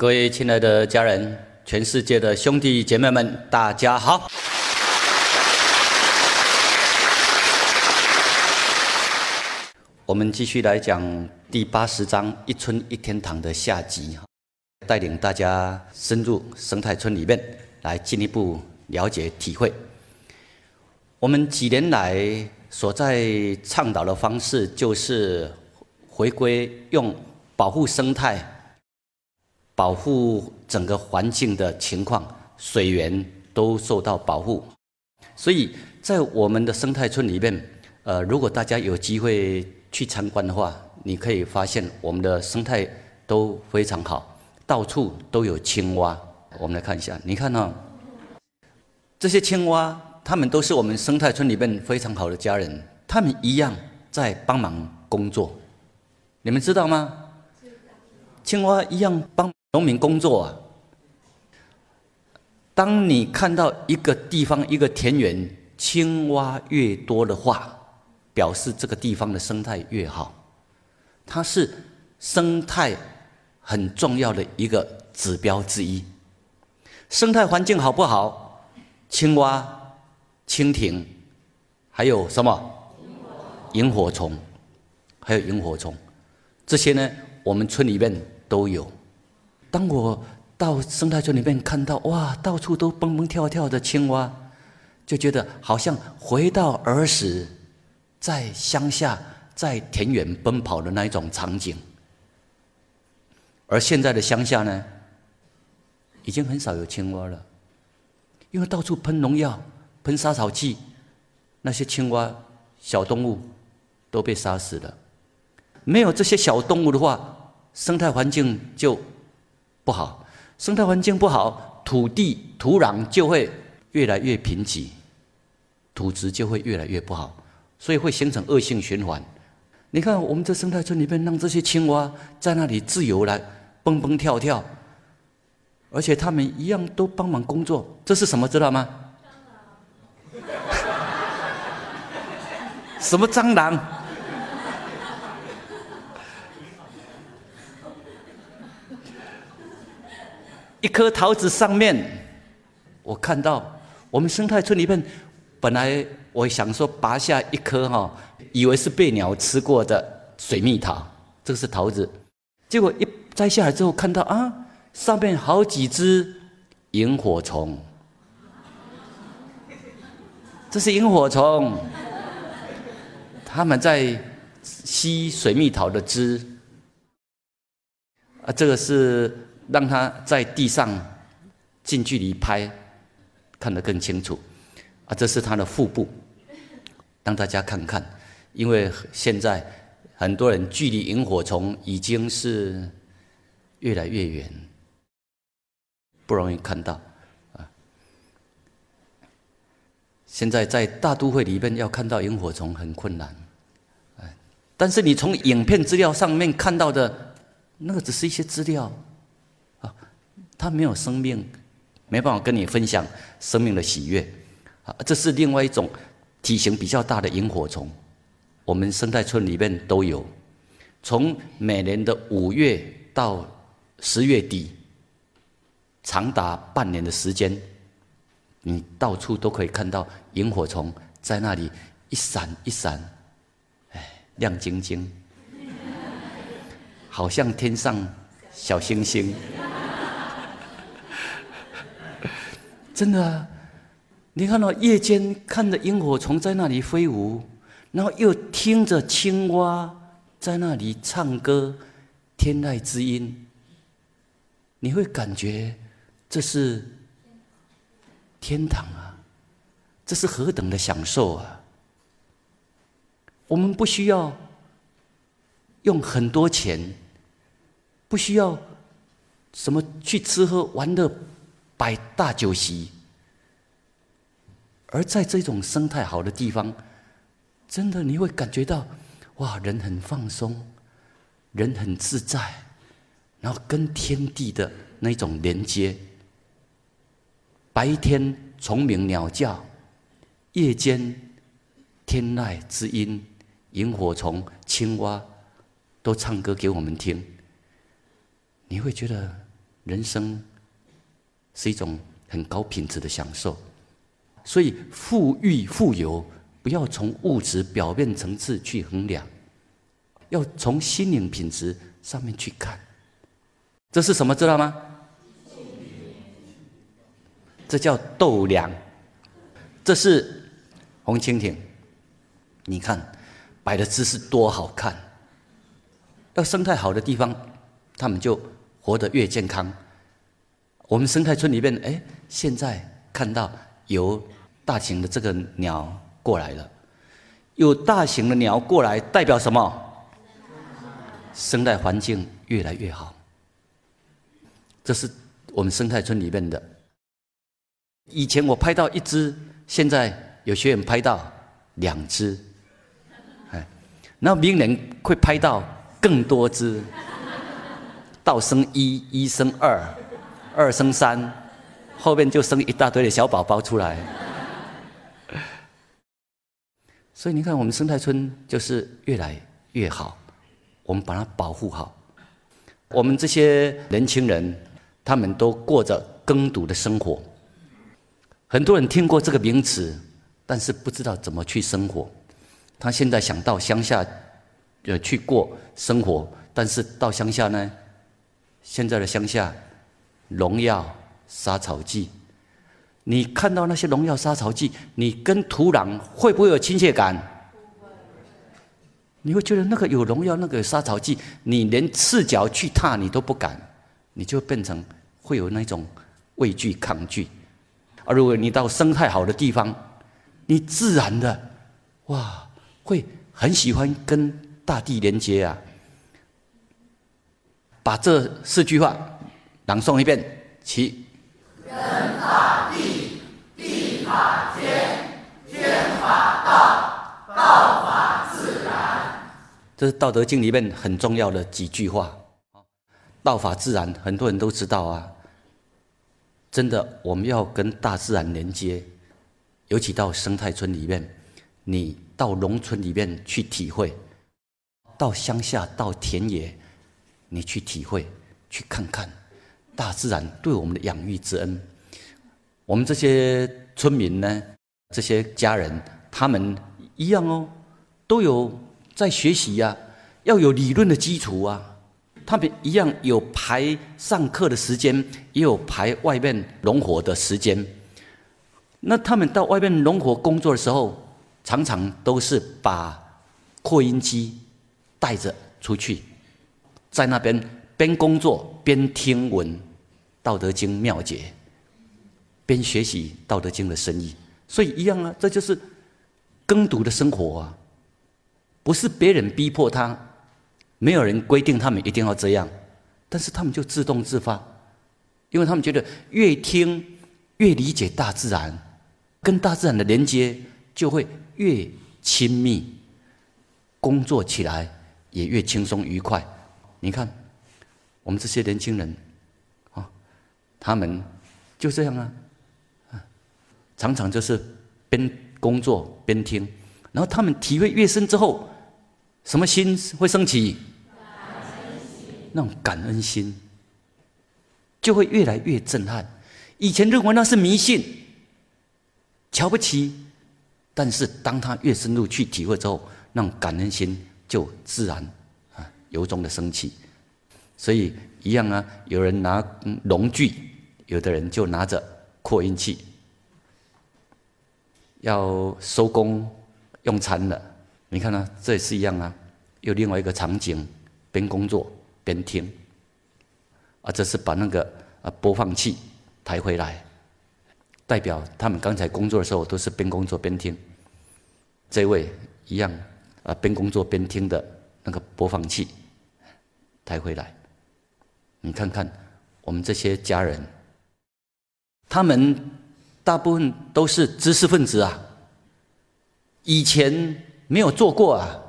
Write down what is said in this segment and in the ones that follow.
各位亲爱的家人，全世界的兄弟姐妹们，大家好！我们继续来讲第八十章“一村一天堂”的下集，带领大家深入生态村里面，来进一步了解体会。我们几年来所在倡导的方式，就是回归用保护生态。保护整个环境的情况，水源都受到保护，所以在我们的生态村里面，呃，如果大家有机会去参观的话，你可以发现我们的生态都非常好，到处都有青蛙。我们来看一下，你看呢？这些青蛙，它们都是我们生态村里面非常好的家人，它们一样在帮忙工作，你们知道吗？青蛙一样帮。农民工作啊，当你看到一个地方一个田园青蛙越多的话，表示这个地方的生态越好，它是生态很重要的一个指标之一。生态环境好不好？青蛙、蜻蜓，还有什么？萤火虫，还有萤火虫，这些呢，我们村里面都有。当我到生态村里面看到哇，到处都蹦蹦跳跳的青蛙，就觉得好像回到儿时在乡下在田园奔跑的那一种场景。而现在的乡下呢，已经很少有青蛙了，因为到处喷农药、喷杀草剂，那些青蛙小动物都被杀死了。没有这些小动物的话，生态环境就。不好，生态环境不好，土地土壤就会越来越贫瘠，土质就会越来越不好，所以会形成恶性循环。你看，我们这生态村里面，让这些青蛙在那里自由来蹦蹦跳跳，而且它们一样都帮忙工作。这是什么？知道吗？什么蟑螂？一颗桃子上面，我看到我们生态村里面，本来我想说拔下一颗哈，以为是被鸟吃过的水蜜桃，这个是桃子，结果一摘下来之后，看到啊，上面好几只萤火虫，这是萤火虫，他们在吸水蜜桃的汁，啊，这个是。让他在地上近距离拍，看得更清楚。啊，这是他的腹部，让大家看看。因为现在很多人距离萤火虫已经是越来越远，不容易看到。啊，现在在大都会里面要看到萤火虫很困难。但是你从影片资料上面看到的，那个只是一些资料。它没有生命，没办法跟你分享生命的喜悦，啊，这是另外一种体型比较大的萤火虫，我们生态村里面都有，从每年的五月到十月底，长达半年的时间，你到处都可以看到萤火虫在那里一闪一闪，哎，亮晶晶，好像天上小星星。真的啊！你看到夜间看着萤火虫在那里飞舞，然后又听着青蛙在那里唱歌，天籁之音，你会感觉这是天堂啊！这是何等的享受啊！我们不需要用很多钱，不需要什么去吃喝玩乐。摆大酒席，而在这种生态好的地方，真的你会感觉到，哇，人很放松，人很自在，然后跟天地的那种连接。白天虫鸣鸟叫，夜间天籁之音，萤火虫、青蛙都唱歌给我们听，你会觉得。人生是一种很高品质的享受。所以，富裕富有不要从物质表面层次去衡量，要从心灵品质上面去看。这是什么？知道吗？这叫豆粮。这是红蜻蜓，你看摆的姿势多好看。要生态好的地方，他们就活得越健康。我们生态村里面，哎，现在看到有大型的这个鸟过来了，有大型的鸟过来，代表什么？生态环境越来越好。这是我们生态村里面的。以前我拍到一只，现在有学员拍到两只，哎，那明年会拍到更多只，道生一，一生二，二生三，后面就生一大堆的小宝宝出来。所以你看，我们生态村就是越来越好，我们把它保护好。我们这些年轻人，他们都过着耕读的生活。很多人听过这个名词，但是不知道怎么去生活。他现在想到乡下，呃，去过生活，但是到乡下呢，现在的乡下，农药、杀草剂，你看到那些农药、杀草剂，你跟土壤会不会有亲切感？你会觉得那个有农药、那个有杀草剂，你连赤脚去踏你都不敢，你就变成会有那种畏惧、抗拒。而如果你到生态好的地方，你自然的，哇，会很喜欢跟大地连接啊！把这四句话朗诵一遍，起。人法地，地法天，天法道，道法自然。这是《道德经》里面很重要的几句话。道法自然，很多人都知道啊。真的，我们要跟大自然连接，尤其到生态村里面，你到农村里面去体会，到乡下到田野，你去体会，去看看大自然对我们的养育之恩。我们这些村民呢，这些家人，他们一样哦，都有在学习呀，要有理论的基础啊。他们一样有排上课的时间，也有排外面农活的时间。那他们到外面农活工作的时候，常常都是把扩音机带着出去，在那边边工作边听闻《道德经》妙解，边学习《道德经》的深意。所以一样啊，这就是耕读的生活啊，不是别人逼迫他。没有人规定他们一定要这样，但是他们就自动自发，因为他们觉得越听越理解大自然，跟大自然的连接就会越亲密，工作起来也越轻松愉快。你看，我们这些年轻人，啊，他们就这样啊，常常就是边工作边听，然后他们体会越深之后，什么心会升起？那种感恩心就会越来越震撼。以前认为那是迷信、瞧不起，但是当他越深入去体会之后，那种感恩心就自然啊由衷的升起。所以一样啊，有人拿农具，有的人就拿着扩音器，要收工用餐了。你看呢，这也是一样啊，有另外一个场景，边工作。边听，啊，这是把那个啊播放器抬回来，代表他们刚才工作的时候都是边工作边听。这位一样啊，边工作边听的那个播放器抬回来，你看看我们这些家人，他们大部分都是知识分子啊，以前没有做过啊，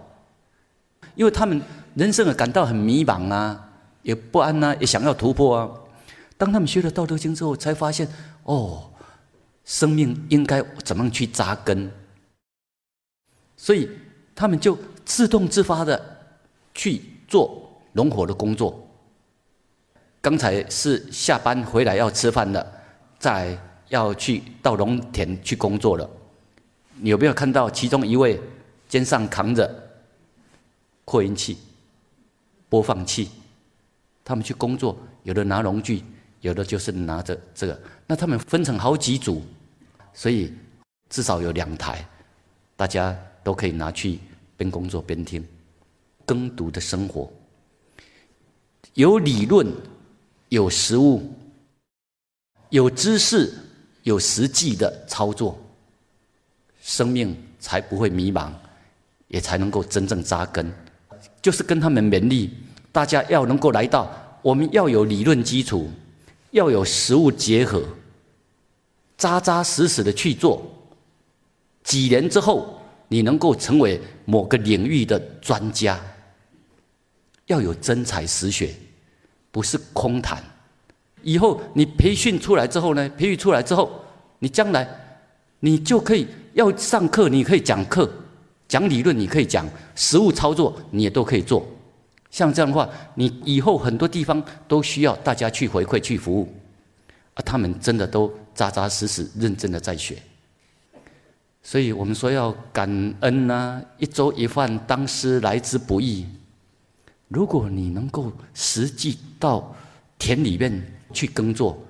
因为他们。人生啊，感到很迷茫啊，也不安啊，也想要突破啊。当他们学了《道德经》之后，才发现哦，生命应该怎么样去扎根。所以他们就自动自发的去做农活的工作。刚才是下班回来要吃饭了，再要去到农田去工作了。你有没有看到其中一位肩上扛着扩音器、播放器？他们去工作，有的拿农具，有的就是拿着这个。那他们分成好几组，所以至少有两台，大家都可以拿去边工作边听。耕读的生活，有理论，有实物，有知识，有实际的操作，生命才不会迷茫，也才能够真正扎根。就是跟他们勉励，大家要能够来到，我们要有理论基础，要有实物结合，扎扎实实的去做。几年之后，你能够成为某个领域的专家。要有真才实学，不是空谈。以后你培训出来之后呢？培育出来之后，你将来你就可以要上课，你可以讲课，讲理论，你可以讲实物操作，你也都可以做。像这样的话，你以后很多地方都需要大家去回馈、去服务，啊，他们真的都扎扎实实、认真的在学。所以我们说要感恩呐，一粥一饭，当思来之不易。如果你能够实际到田里面去耕作，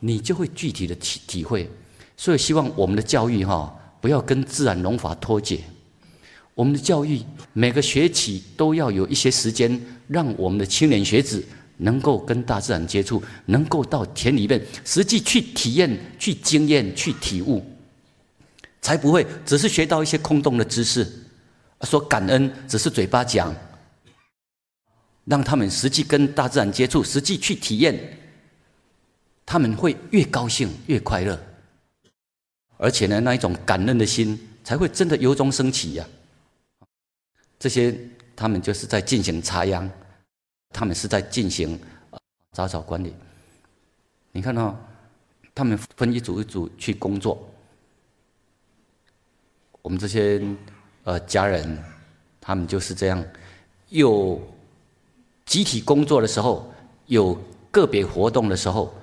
你就会具体的体体会。所以希望我们的教育哈，不要跟自然农法脱节。我们的教育每个学期都要有一些时间，让我们的青年学子能够跟大自然接触，能够到田里面实际去体验、去经验、去体悟，才不会只是学到一些空洞的知识，说感恩只是嘴巴讲。让他们实际跟大自然接触，实际去体验，他们会越高兴越快乐，而且呢，那一种感恩的心才会真的由衷升起呀。这些他们就是在进行插秧，他们是在进行杂草管理。你看到他们分一组一组去工作，我们这些呃家人，他们就是这样又。集体工作的时候，有个别活动的时候，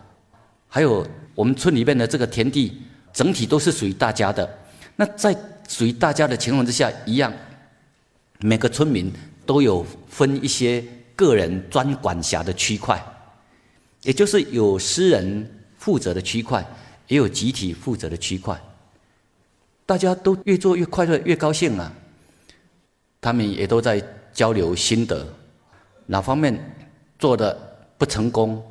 还有我们村里面的这个田地，整体都是属于大家的。那在属于大家的情况之下，一样，每个村民都有分一些个人专管辖的区块，也就是有私人负责的区块，也有集体负责的区块。大家都越做越快乐，越高兴啊！他们也都在交流心得。哪方面做的不成功，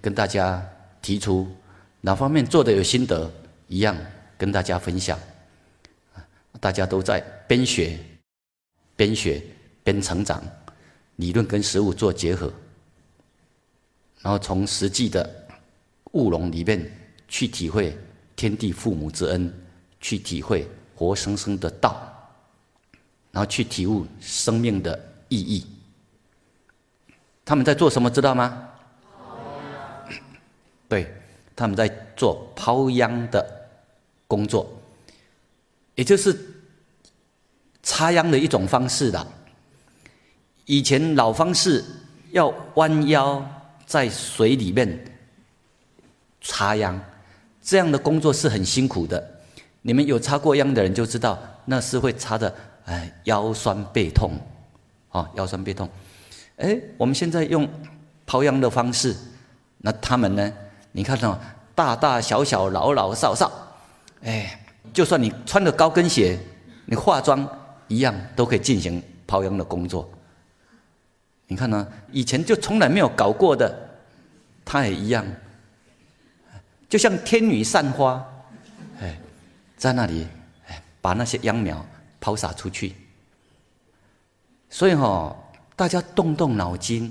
跟大家提出；哪方面做的有心得，一样跟大家分享。大家都在边学边学边成长，理论跟实物做结合，然后从实际的务农里面去体会天地父母之恩，去体会活生生的道，然后去体悟生命的意义。他们在做什么？知道吗？对，他们在做抛秧的工作，也就是插秧的一种方式的。以前老方式要弯腰在水里面插秧，这样的工作是很辛苦的。你们有插过秧的人就知道，那是会插的，哎，腰酸背痛，啊，腰酸背痛。哎，我们现在用抛秧的方式，那他们呢？你看哦，大大小小、老老少少，哎，就算你穿着高跟鞋，你化妆一样都可以进行抛秧的工作。你看呢？以前就从来没有搞过的，他也一样，就像天女散花，哎，在那里，哎，把那些秧苗抛洒出去。所以哈。大家动动脑筋，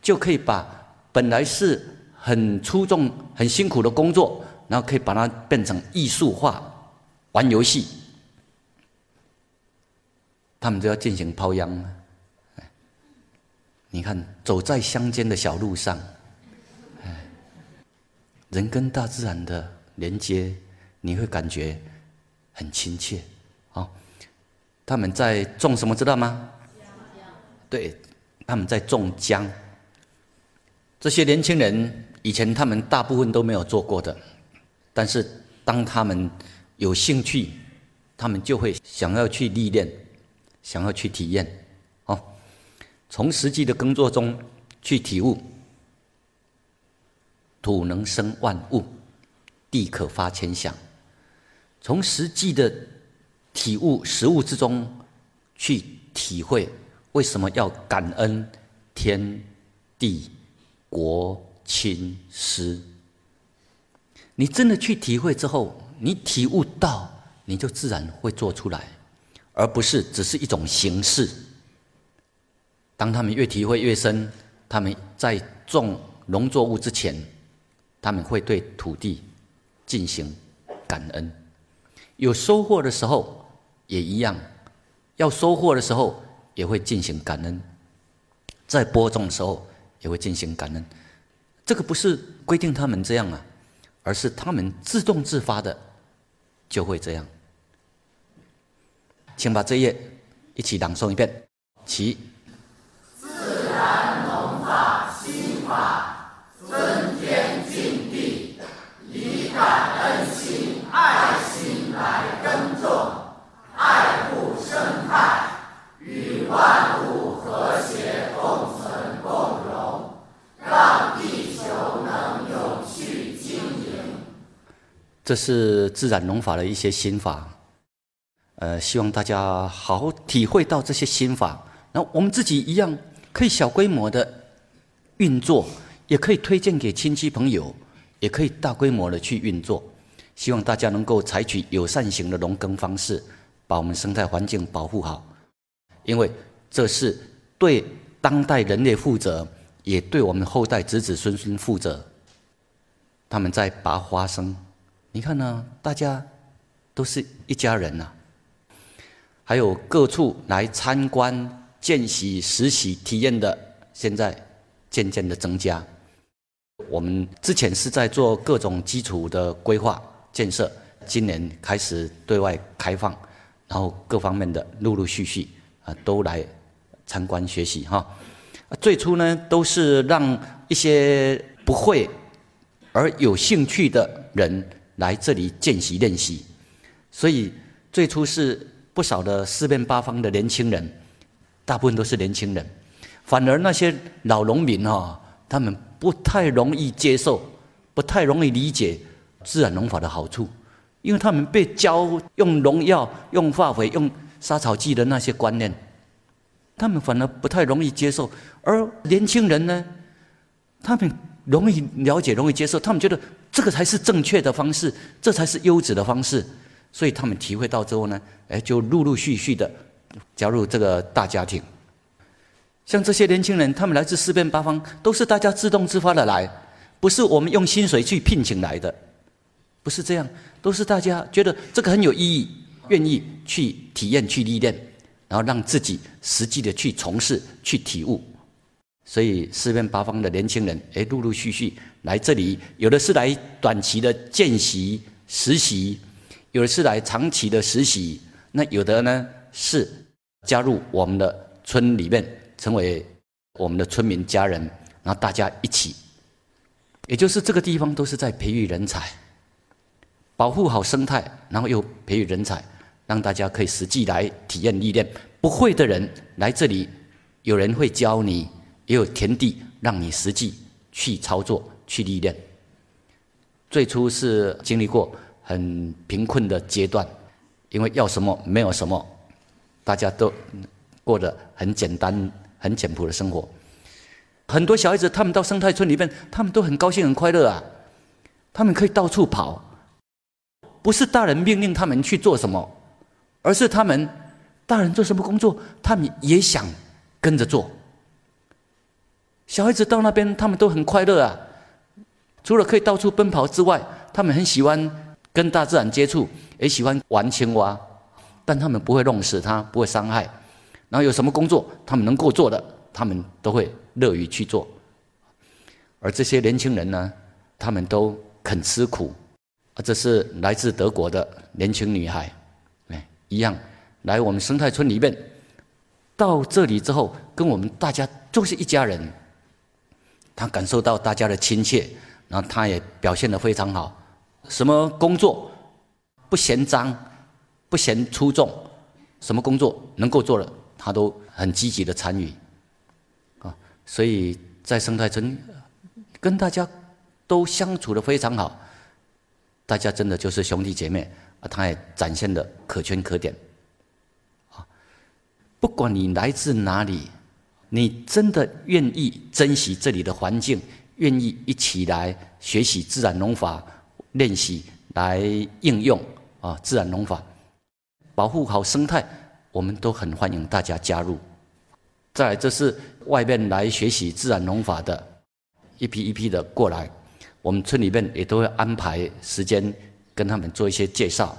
就可以把本来是很出众、很辛苦的工作，然后可以把它变成艺术化，玩游戏。他们就要进行抛秧。你看，走在乡间的小路上，人跟大自然的连接，你会感觉很亲切。啊，他们在种什么，知道吗？对，他们在种姜。这些年轻人以前他们大部分都没有做过的，但是当他们有兴趣，他们就会想要去历练，想要去体验，哦，从实际的工作中去体悟，土能生万物，地可发千象，从实际的体悟实物之中去体会为什么要感恩天地。国亲师，你真的去体会之后，你体悟到，你就自然会做出来，而不是只是一种形式。当他们越体会越深，他们在种农作物之前，他们会对土地进行感恩；有收获的时候也一样，要收获的时候也会进行感恩，在播种的时候。也会进行感恩，这个不是规定他们这样啊，而是他们自动自发的就会这样。请把这页一起朗诵一遍，起。自然农法心法，尊天敬地，以感恩心、爱心来耕种，爱护，万物和谐共存共荣。让地球能永续经营。这是自然农法的一些心法，呃，希望大家好好体会到这些心法。那我们自己一样可以小规模的运作，也可以推荐给亲戚朋友，也可以大规模的去运作。希望大家能够采取友善型的农耕方式，把我们生态环境保护好，因为这是对当代人类负责。也对我们后代子子孙孙负责。他们在拔花生，你看呢？大家都是一家人呐。还有各处来参观、见习、实习、体验的，现在渐渐的增加。我们之前是在做各种基础的规划建设，今年开始对外开放，然后各方面的陆陆续续啊都来参观学习哈。最初呢，都是让一些不会而有兴趣的人来这里见习练习，所以最初是不少的四面八方的年轻人，大部分都是年轻人，反而那些老农民哈，他们不太容易接受，不太容易理解自然农法的好处，因为他们被教用农药、用化肥、用杀草剂的那些观念。他们反而不太容易接受，而年轻人呢，他们容易了解、容易接受，他们觉得这个才是正确的方式，这才是优质的方式，所以他们体会到之后呢，哎，就陆陆续续的加入这个大家庭。像这些年轻人，他们来自四面八方，都是大家自动自发的来，不是我们用薪水去聘请来的，不是这样，都是大家觉得这个很有意义，愿意去体验、去历练。然后让自己实际的去从事、去体悟，所以四面八方的年轻人，哎，陆陆续续来这里，有的是来短期的见习、实习，有的是来长期的实习，那有的呢是加入我们的村里面，成为我们的村民家人，然后大家一起，也就是这个地方都是在培育人才，保护好生态，然后又培育人才。让大家可以实际来体验历练，不会的人来这里，有人会教你，也有田地让你实际去操作、去历练。最初是经历过很贫困的阶段，因为要什么没有什么，大家都过得很简单、很简朴的生活。很多小孩子他们到生态村里面，他们都很高兴、很快乐啊，他们可以到处跑，不是大人命令他们去做什么。而是他们大人做什么工作，他们也想跟着做。小孩子到那边，他们都很快乐啊。除了可以到处奔跑之外，他们很喜欢跟大自然接触，也喜欢玩青蛙。但他们不会弄死它，不会伤害。然后有什么工作，他们能够做的，他们都会乐于去做。而这些年轻人呢，他们都肯吃苦。啊，这是来自德国的年轻女孩。一样，来我们生态村里面，到这里之后，跟我们大家就是一家人。他感受到大家的亲切，然后他也表现得非常好。什么工作不嫌脏，不嫌出众，什么工作能够做的，他都很积极的参与。啊，所以在生态村跟大家都相处的非常好，大家真的就是兄弟姐妹啊，他也展现的可圈可点。啊，不管你来自哪里。你真的愿意珍惜这里的环境，愿意一起来学习自然农法，练习来应用啊自然农法，保护好生态，我们都很欢迎大家加入。再来，这是外面来学习自然农法的，一批一批的过来，我们村里面也都会安排时间跟他们做一些介绍，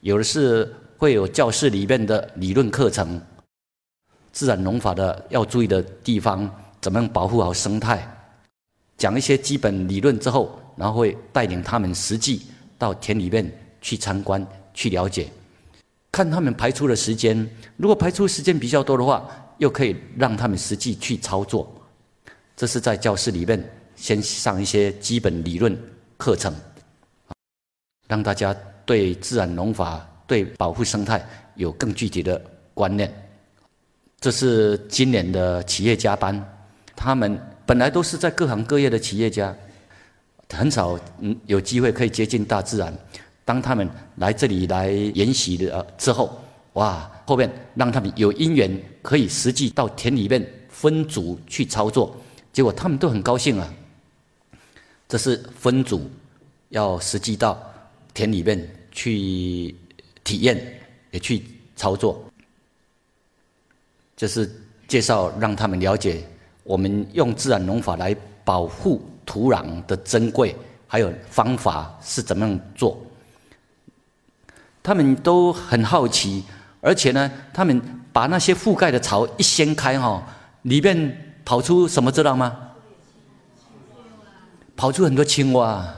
有的是会有教室里面的理论课程。自然农法的要注意的地方，怎么样保护好生态？讲一些基本理论之后，然后会带领他们实际到田里面去参观、去了解，看他们排出的时间。如果排出时间比较多的话，又可以让他们实际去操作。这是在教室里面先上一些基本理论课程，让大家对自然农法、对保护生态有更具体的观念。这是今年的企业家班，他们本来都是在各行各业的企业家，很少嗯有机会可以接近大自然。当他们来这里来研习的之后，哇，后面让他们有因缘可以实际到田里面分组去操作，结果他们都很高兴啊。这是分组要实际到田里面去体验，也去操作。就是介绍让他们了解我们用自然农法来保护土壤的珍贵，还有方法是怎么样做。他们都很好奇，而且呢，他们把那些覆盖的草一掀开哈，里面跑出什么知道吗？跑出很多青蛙，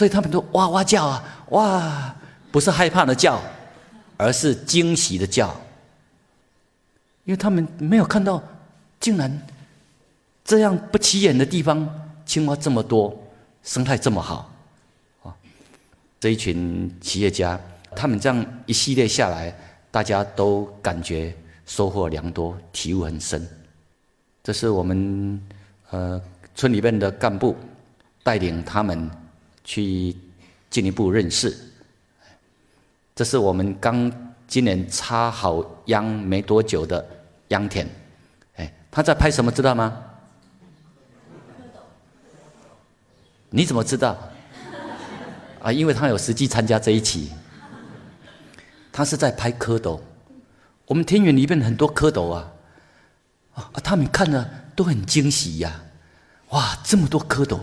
所以他们都哇哇叫啊，哇，不是害怕的叫，而是惊喜的叫。因为他们没有看到，竟然这样不起眼的地方，青蛙这么多，生态这么好，啊！这一群企业家，他们这样一系列下来，大家都感觉收获良多，体悟很深。这是我们呃村里面的干部带领他们去进一步认识。这是我们刚。今年插好秧没多久的秧田，哎，他在拍什么？知道吗？你怎么知道？啊，因为他有实际参加这一期。他是在拍蝌蚪。我们田园里面很多蝌蚪啊，啊，他们看了都很惊喜呀！哇，这么多蝌蚪，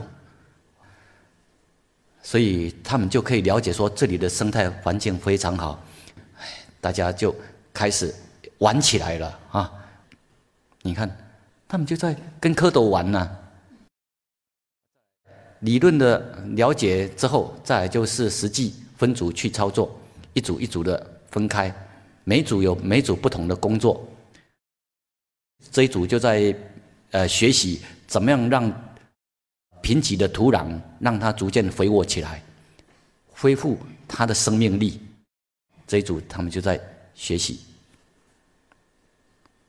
所以他们就可以了解说这里的生态环境非常好。大家就开始玩起来了啊！你看，他们就在跟蝌蚪玩呢。理论的了解之后，再就是实际分组去操作，一组一组的分开，每组有每组不同的工作。这一组就在呃学习怎么样让贫瘠的土壤让它逐渐肥沃起来，恢复它的生命力。这一组他们就在学习，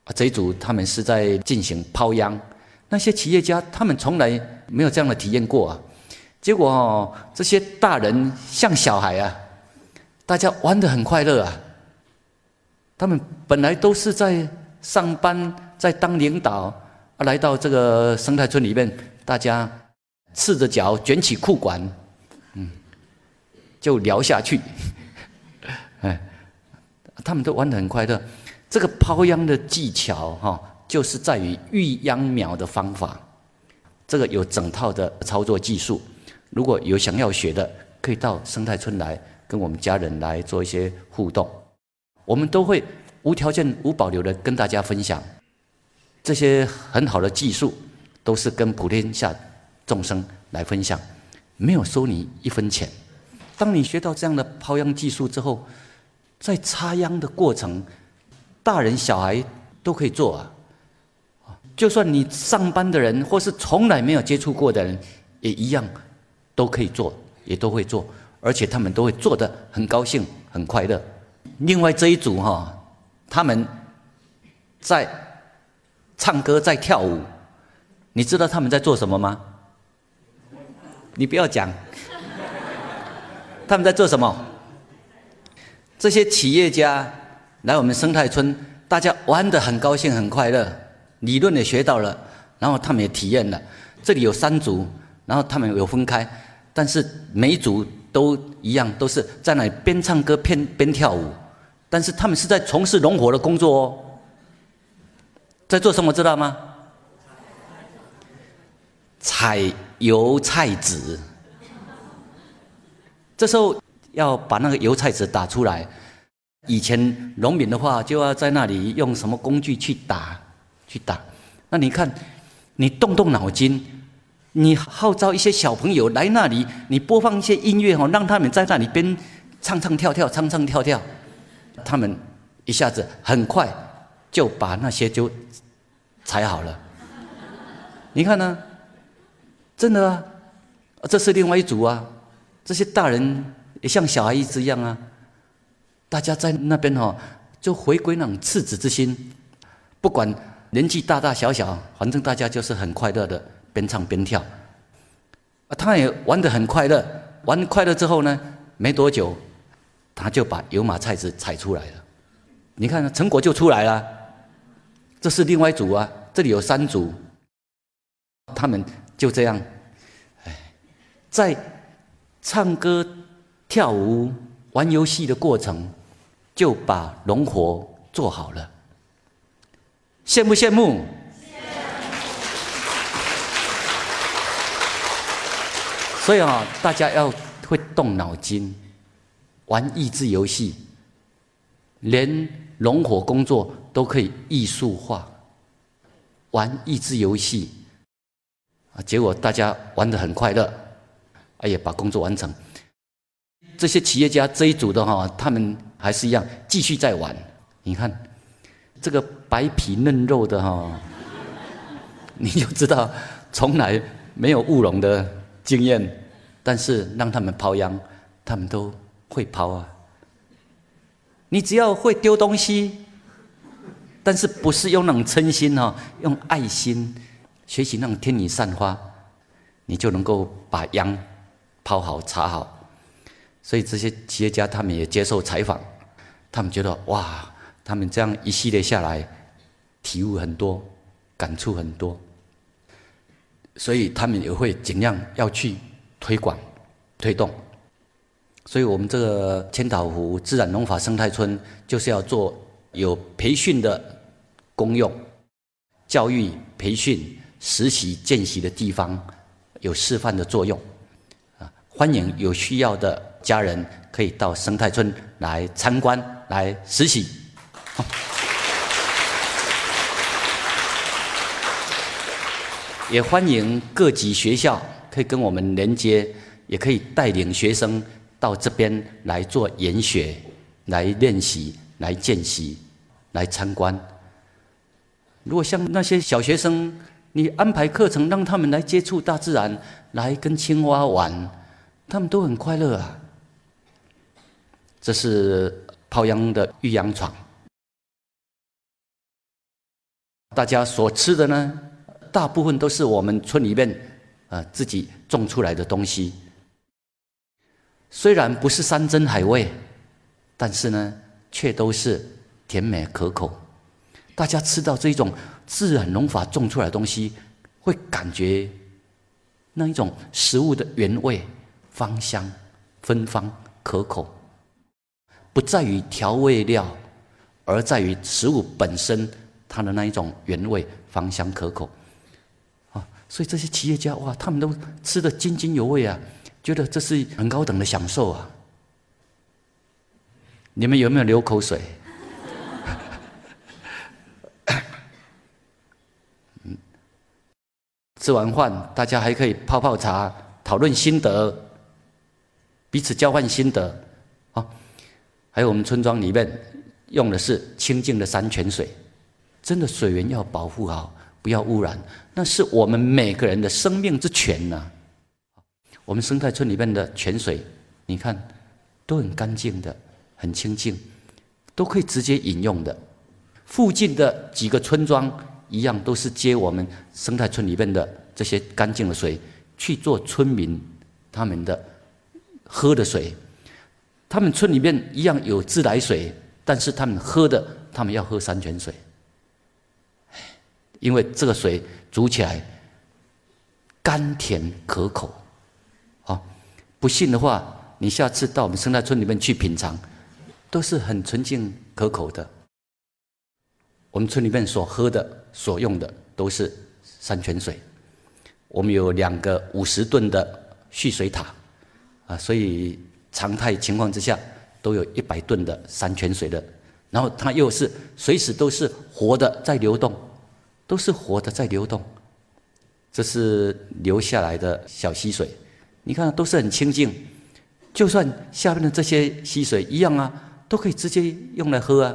啊，这一组他们是在进行抛秧。那些企业家他们从来没有这样的体验过啊，结果哦，这些大人像小孩啊，大家玩得很快乐啊。他们本来都是在上班，在当领导，来到这个生态村里面，大家赤着脚卷起裤管，嗯，就聊下去。哎，他们都玩得很快乐。这个抛秧的技巧哈，就是在于育秧苗的方法。这个有整套的操作技术。如果有想要学的，可以到生态村来跟我们家人来做一些互动。我们都会无条件、无保留的跟大家分享这些很好的技术，都是跟普天下众生来分享，没有收你一分钱。当你学到这样的抛秧技术之后，在插秧的过程，大人小孩都可以做啊。就算你上班的人，或是从来没有接触过的人，也一样都可以做，也都会做，而且他们都会做的很高兴、很快乐。另外这一组哈，他们在唱歌、在跳舞，你知道他们在做什么吗？你不要讲，他们在做什么？这些企业家来我们生态村，大家玩的很高兴、很快乐，理论也学到了，然后他们也体验了。这里有三组，然后他们有分开，但是每一组都一样，都是在那里边唱歌边边跳舞。但是他们是在从事农活的工作哦，在做什么知道吗？采油菜籽。这时候要把那个油菜籽打出来。以前农民的话，就要在那里用什么工具去打，去打。那你看，你动动脑筋，你号召一些小朋友来那里，你播放一些音乐哦，让他们在那里边唱唱跳跳，唱唱跳跳。他们一下子很快就把那些就裁好了。你看呢？真的啊，这是另外一组啊。这些大人也像小孩子一样啊。大家在那边哦，就回归那种赤子之心，不管年纪大大小小，反正大家就是很快乐的边唱边跳。啊，他也玩得很快乐。玩快乐之后呢，没多久。他就把油马菜籽采出来了，你看成果就出来了。这是另外一组啊，这里有三组，他们就这样，哎，在唱歌、跳舞、玩游戏的过程，就把农活做好了。羡不羡慕？所以啊，大家要会动脑筋。玩益智游戏，连农火工作都可以艺术化。玩益智游戏，结果大家玩得很快乐，哎呀，把工作完成。这些企业家这一组的哈，他们还是一样继续在玩。你看，这个白皮嫩肉的哈，你就知道从来没有务农的经验，但是让他们抛秧，他们都。会抛啊！你只要会丢东西，但是不是用那种嗔心哦，用爱心学习那种天女散花，你就能够把秧抛好、插好。所以这些企业家他们也接受采访，他们觉得哇，他们这样一系列下来，体悟很多，感触很多，所以他们也会尽量要去推广、推动。所以我们这个千岛湖自然农法生态村就是要做有培训的功用、教育培训、实习见习的地方，有示范的作用。啊，欢迎有需要的家人可以到生态村来参观、来实习。也欢迎各级学校可以跟我们连接，也可以带领学生。到这边来做研学、来练习、来见习、来参观。如果像那些小学生，你安排课程让他们来接触大自然，来跟青蛙玩，他们都很快乐啊。这是泡秧的育秧床，大家所吃的呢，大部分都是我们村里面啊自己种出来的东西。虽然不是山珍海味，但是呢，却都是甜美可口。大家吃到这种自然农法种出来的东西，会感觉那一种食物的原味、芳香、芬芳、可口，不在于调味料，而在于食物本身它的那一种原味、芳香、可口。啊，所以这些企业家哇，他们都吃得津津有味啊。觉得这是很高等的享受啊！你们有没有流口水？吃完饭大家还可以泡泡茶，讨论心得，彼此交换心得啊！还有我们村庄里面用的是清净的山泉水，真的水源要保护好，不不要污染，那是我们每个人的生命之泉呐。我们生态村里面的泉水，你看都很干净的，很清净，都可以直接饮用的。附近的几个村庄一样，都是接我们生态村里面的这些干净的水去做村民他们的喝的水。他们村里面一样有自来水，但是他们喝的，他们要喝山泉水，因为这个水煮起来甘甜可口。啊，不信的话，你下次到我们生态村里面去品尝，都是很纯净可口的。我们村里面所喝的、所用的都是山泉水。我们有两个五十吨的蓄水塔，啊，所以常态情况之下都有一百吨的山泉水的。然后它又是随时都是活的在流动，都是活的在流动。这是流下来的小溪水，你看都是很清净。就算下面的这些溪水一样啊，都可以直接用来喝啊。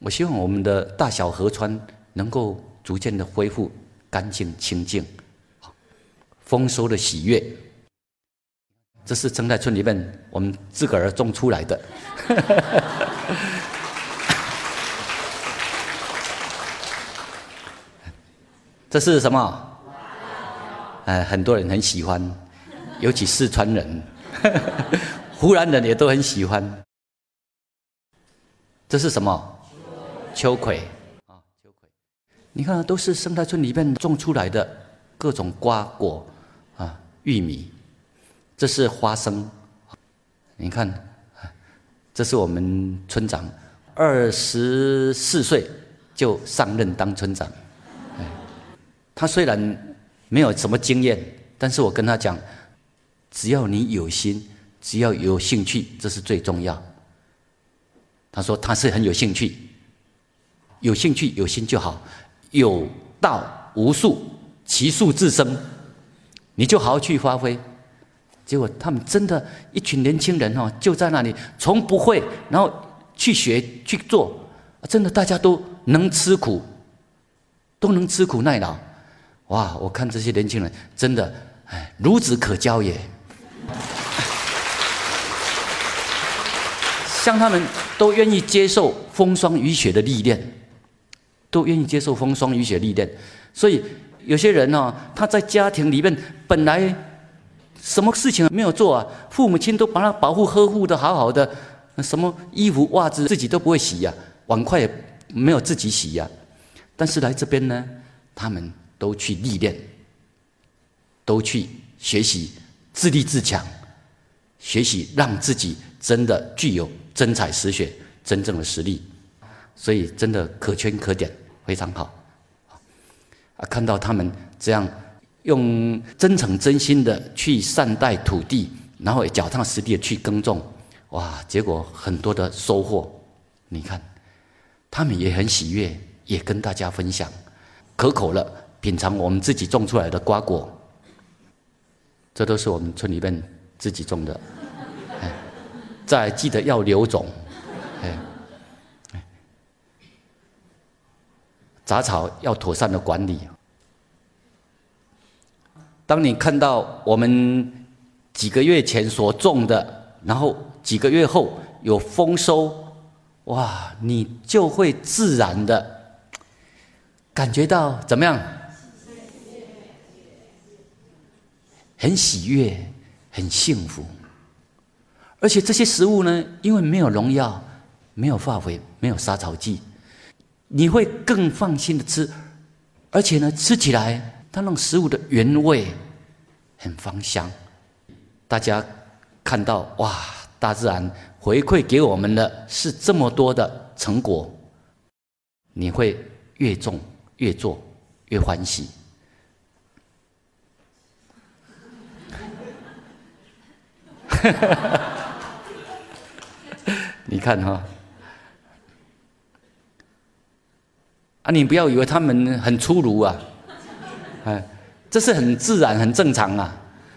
我希望我们的大小河川能够逐渐的恢复干净清净，丰收的喜悦。这是生态村里面我们自个儿种出来的。这是什么？哎，很多人很喜欢，尤其四川人、湖南人也都很喜欢。这是什么？秋葵啊，秋葵，你看，都是生态村里面种出来的各种瓜果啊，玉米，这是花生。你看，这是我们村长，二十四岁就上任当村长。他虽然没有什么经验，但是我跟他讲，只要你有心，只要有兴趣，这是最重要。他说他是很有兴趣。有兴趣有心就好，有道无术，其术自生，你就好好去发挥。结果他们真的，一群年轻人哦，就在那里从不会，然后去学去做，真的大家都能吃苦，都能吃苦耐劳。哇！我看这些年轻人真的，哎，孺子可教也。像他们都愿意接受风霜雨雪的历练。都愿意接受风霜雨雪历练，所以有些人呢，他在家庭里面本来什么事情没有做啊，父母亲都把他保护呵护的好好的，什么衣服袜子自己都不会洗呀，碗筷也没有自己洗呀，但是来这边呢，他们都去历练，都去学习自立自强，学习让自己真的具有真才实学真正的实力。所以真的可圈可点，非常好。啊，看到他们这样用真诚真心的去善待土地，然后也脚踏实地的去耕种，哇，结果很多的收获。你看，他们也很喜悦，也跟大家分享，可口了，品尝我们自己种出来的瓜果。这都是我们村里面自己种的。再记得要留种。杂草要妥善的管理。当你看到我们几个月前所种的，然后几个月后有丰收，哇，你就会自然的感觉到怎么样？很喜悦，很幸福。而且这些食物呢，因为没有农药，没有化肥，没有杀草剂。你会更放心的吃，而且呢，吃起来它让食物的原味很芳香。大家看到哇，大自然回馈给我们的是这么多的成果，你会越种越做越欢喜。你看哈。啊，你不要以为他们很粗鲁啊，哎，这是很自然、很正常啊，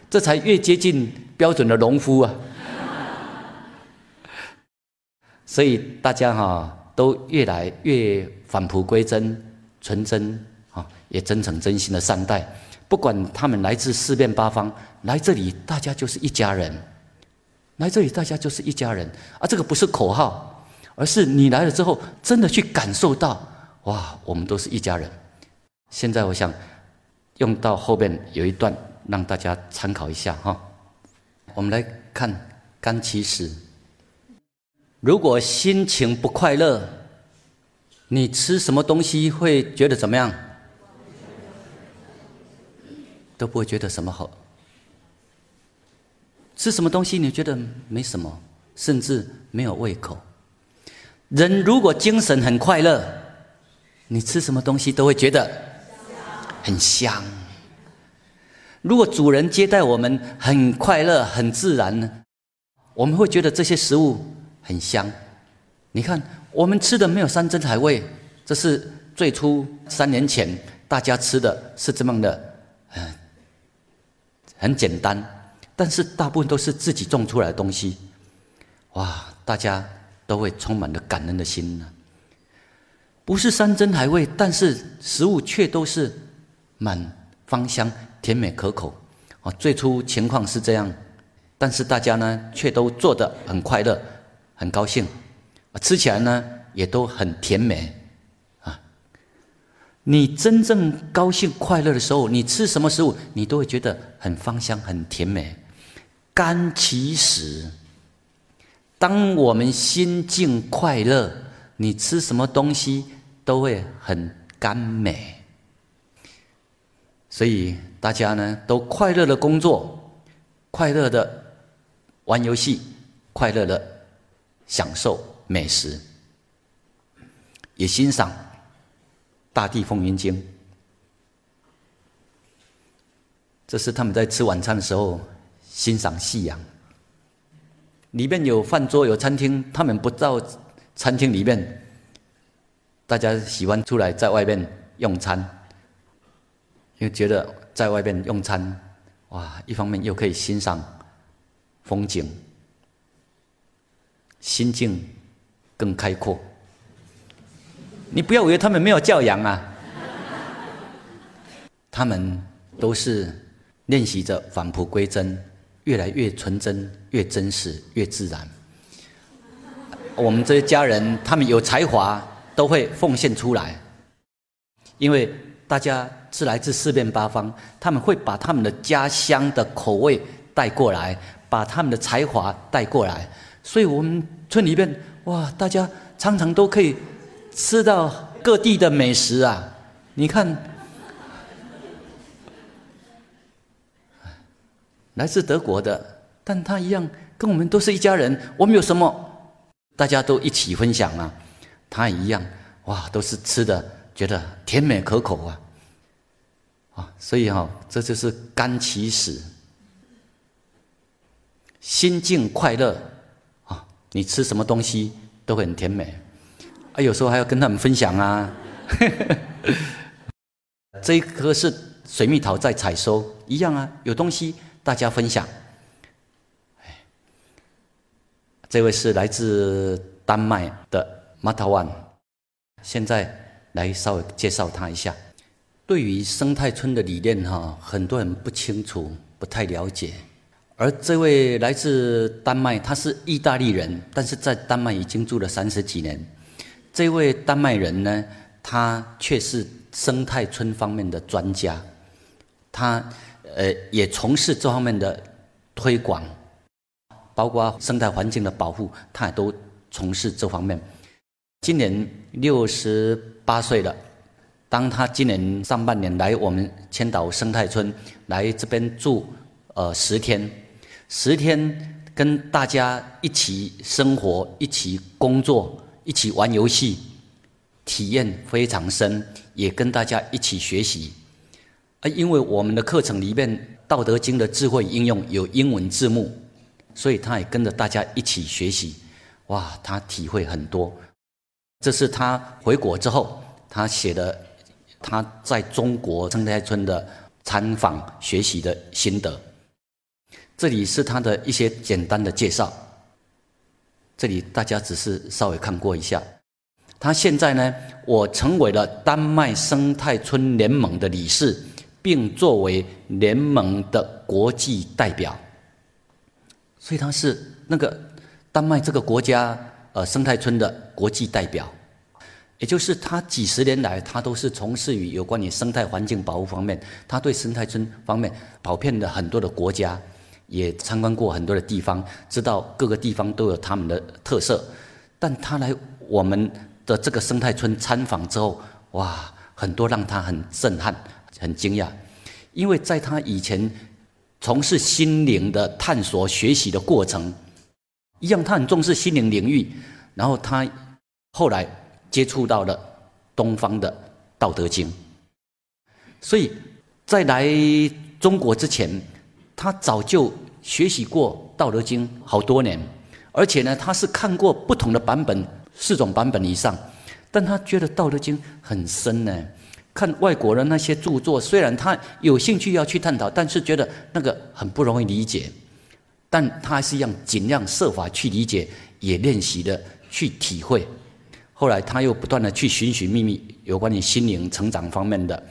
这才越接近标准的农夫啊。所以大家哈都越来越返璞归真，纯真啊，也真诚真心的善待。不管他们来自四面八方，来这里大家就是一家人。来这里大家就是一家人啊！这个不是口号，而是你来了之后，真的去感受到，哇，我们都是一家人。现在我想用到后边有一段让大家参考一下哈。我们来看甘其食。如果心情不快乐，你吃什么东西会觉得怎么样？都不会觉得什么好。吃什么东西你觉得没什么，甚至没有胃口。人如果精神很快乐，你吃什么东西都会觉得很香。如果主人接待我们很快乐、很自然呢，我们会觉得这些食物很香。你看，我们吃的没有山珍海味，这是最初三年前大家吃的是这么的，嗯，很简单。但是大部分都是自己种出来的东西，哇！大家都会充满了感恩的心呢。不是山珍海味，但是食物却都是满芳香、甜美可口。啊，最初情况是这样，但是大家呢却都做得很快乐、很高兴，吃起来呢也都很甜美。啊，你真正高兴快乐的时候，你吃什么食物，你都会觉得很芳香、很甜美。甘其食。当我们心境快乐，你吃什么东西都会很甘美。所以大家呢都快乐的工作，快乐的玩游戏，快乐的享受美食，也欣赏《大地风云经》。这是他们在吃晚餐的时候。欣赏夕阳，里面有饭桌有餐厅，他们不知道餐厅里面，大家喜欢出来在外面用餐，因为觉得在外面用餐，哇，一方面又可以欣赏风景，心境更开阔。你不要以为他们没有教养啊，他们都是练习着返璞归真。越来越纯真，越真实，越自然。我们这些家人，他们有才华，都会奉献出来。因为大家是来自四面八方，他们会把他们的家乡的口味带过来，把他们的才华带过来。所以，我们村里面，哇，大家常常都可以吃到各地的美食啊！你看。来自德国的，但他一样跟我们都是一家人。我们有什么，大家都一起分享啊。他一样，哇，都是吃的，觉得甜美可口啊。啊，所以哈，这就是甘其食，心境快乐啊。你吃什么东西都很甜美，啊，有时候还要跟他们分享啊。这一颗是水蜜桃在采收，一样啊，有东西。大家分享，哎，这位是来自丹麦的 Matawan，现在来稍微介绍他一下。对于生态村的理念哈，很多人不清楚，不太了解。而这位来自丹麦，他是意大利人，但是在丹麦已经住了三十几年。这位丹麦人呢，他却是生态村方面的专家，他。呃，也从事这方面的推广，包括生态环境的保护，他也都从事这方面。今年六十八岁了，当他今年上半年来我们千岛生态村来这边住，呃，十天，十天跟大家一起生活，一起工作，一起玩游戏，体验非常深，也跟大家一起学习。啊，因为我们的课程里面《道德经》的智慧应用有英文字幕，所以他也跟着大家一起学习。哇，他体会很多。这是他回国之后，他写的他在中国生态村的参访学习的心得。这里是他的一些简单的介绍。这里大家只是稍微看过一下。他现在呢，我成为了丹麦生态村联盟的理事，并作为联盟的国际代表。所以他是那个丹麦这个国家呃生态村的国际代表，也就是他几十年来，他都是从事于有关于生态环境保护方面，他对生态村方面跑遍了很多的国家，也参观过很多的地方，知道各个地方都有他们的特色。但他来我们的这个生态村参访之后，哇，很多让他很震撼、很惊讶，因为在他以前。从事心灵的探索、学习的过程，一样，他很重视心灵领域。然后他后来接触到了东方的《道德经》，所以在来中国之前，他早就学习过《道德经》好多年，而且呢，他是看过不同的版本，四种版本以上，但他觉得《道德经》很深呢。看外国人那些著作，虽然他有兴趣要去探讨，但是觉得那个很不容易理解，但他还是一样尽量设法去理解，也练习的去体会。后来他又不断的去寻寻觅觅有关于心灵成长方面的。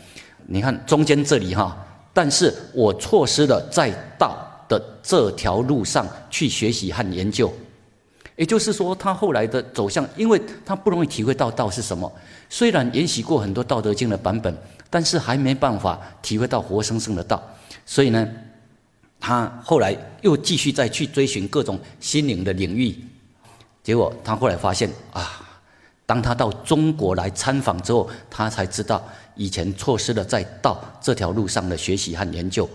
你看中间这里哈，但是我错失了在道的这条路上去学习和研究。也就是说，他后来的走向，因为他不容易体会到道是什么。虽然研习过很多《道德经》的版本，但是还没办法体会到活生生的道。所以呢，他后来又继续再去追寻各种心灵的领域。结果他后来发现啊，当他到中国来参访之后，他才知道以前错失了在道这条路上的学习和研究。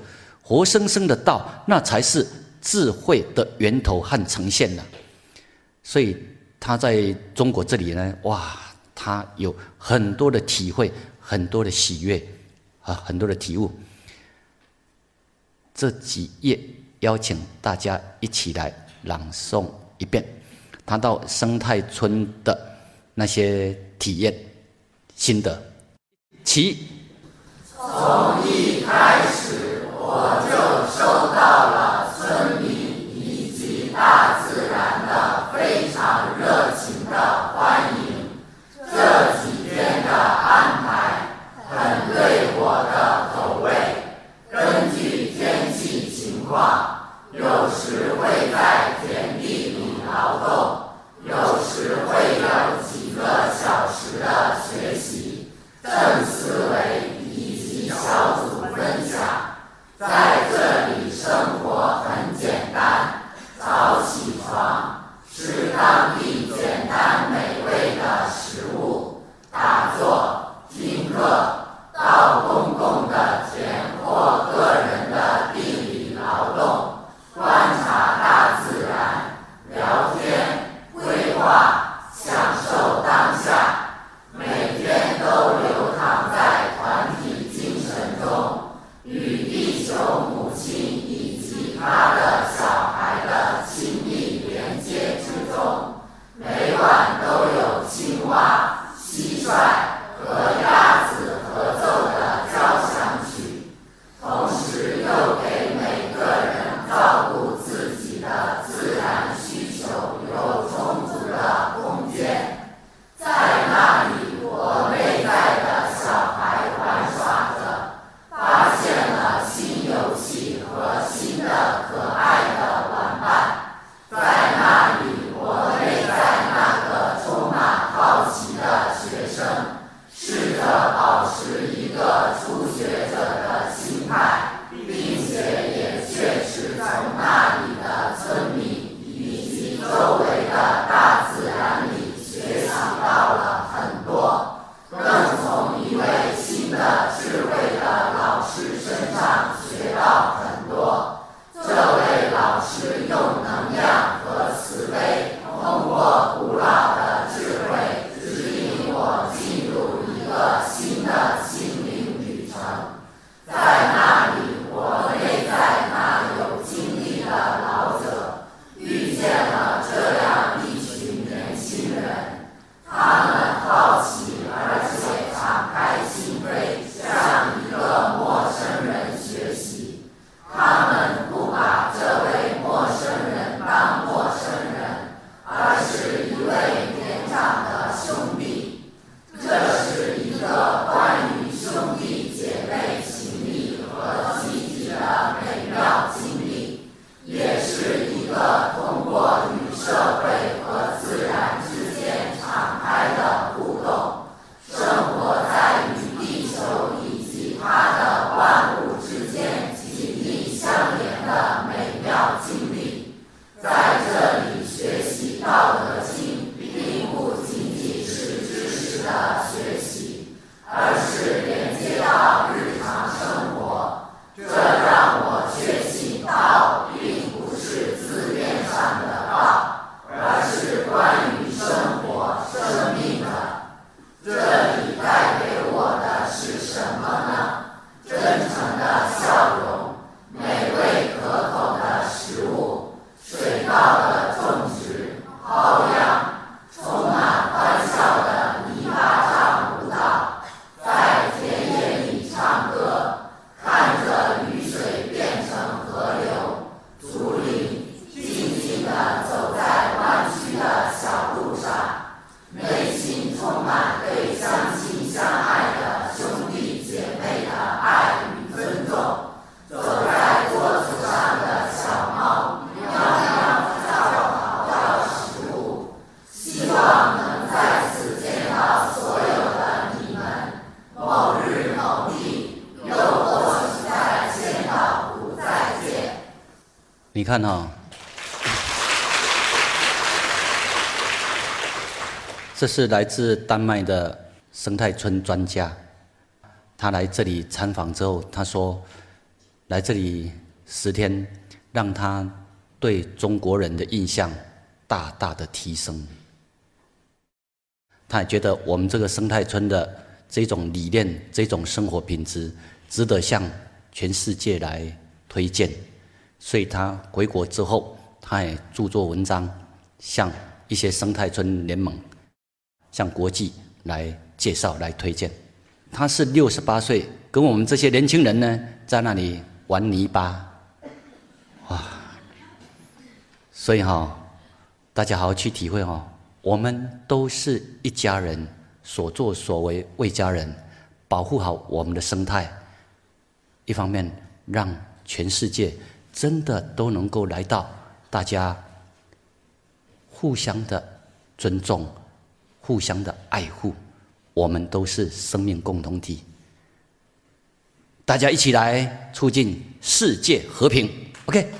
活生生的道，那才是智慧的源头和呈现呢。所以他在中国这里呢，哇，他有很多的体会，很多的喜悦，啊，很多的体悟。这几页邀请大家一起来朗诵一遍，他到生态村的那些体验心得。其从一开始我就收到了村民以及大看哈，这是来自丹麦的生态村专家，他来这里参访之后，他说，来这里十天，让他对中国人的印象大大的提升。他也觉得我们这个生态村的这种理念、这种生活品质，值得向全世界来推荐。所以他回国之后，他也著作文章，向一些生态村联盟、向国际来介绍、来推荐。他是六十八岁，跟我们这些年轻人呢，在那里玩泥巴，哇！所以哈，大家好好去体会哈，我们都是一家人，所作所为为家人，保护好我们的生态。一方面，让全世界。真的都能够来到，大家互相的尊重，互相的爱护，我们都是生命共同体，大家一起来促进世界和平。OK。